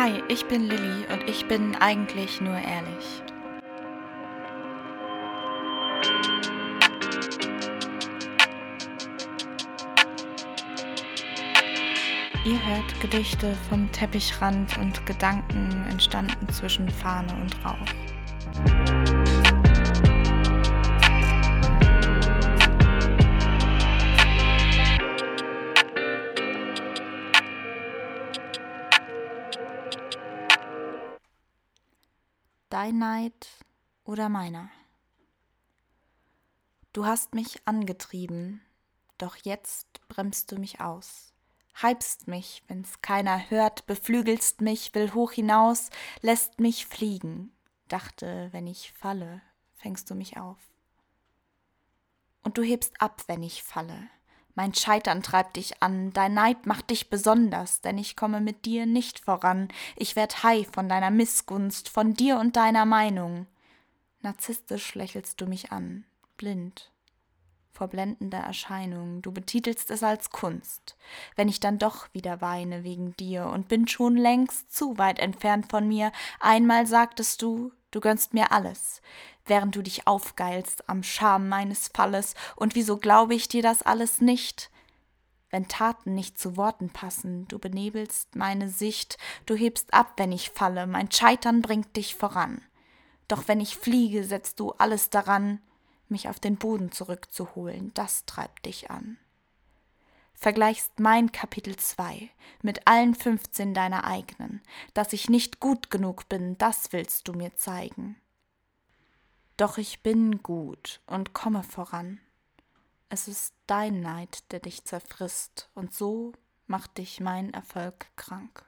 Hi, ich bin Lilly und ich bin eigentlich nur ehrlich. Ihr hört Gedichte vom Teppichrand und Gedanken entstanden zwischen Fahne und Rauch. Dein Neid oder meiner? Du hast mich angetrieben, doch jetzt bremst du mich aus. Heibst mich, wenn's keiner hört, beflügelst mich, will hoch hinaus, lässt mich fliegen. Dachte, wenn ich falle, fängst du mich auf. Und du hebst ab, wenn ich falle. Mein Scheitern treibt dich an, dein Neid macht dich besonders, denn ich komme mit dir nicht voran. Ich werd high von deiner Missgunst, von dir und deiner Meinung. Narzisstisch lächelst du mich an, blind vor blendender Erscheinung, du betitelst es als Kunst. Wenn ich dann doch wieder weine wegen dir und bin schon längst zu weit entfernt von mir, einmal sagtest du, du gönnst mir alles, während du dich aufgeilst am Scham meines Falles, und wieso glaube ich dir das alles nicht? Wenn Taten nicht zu Worten passen, du benebelst meine Sicht, du hebst ab, wenn ich falle, mein Scheitern bringt dich voran. Doch wenn ich fliege, setzt du alles daran, mich auf den Boden zurückzuholen, das treibt dich an. Vergleichst mein Kapitel 2 mit allen 15 deiner eigenen, dass ich nicht gut genug bin, das willst du mir zeigen. Doch ich bin gut und komme voran. Es ist dein Neid, der dich zerfrisst, und so macht dich mein Erfolg krank.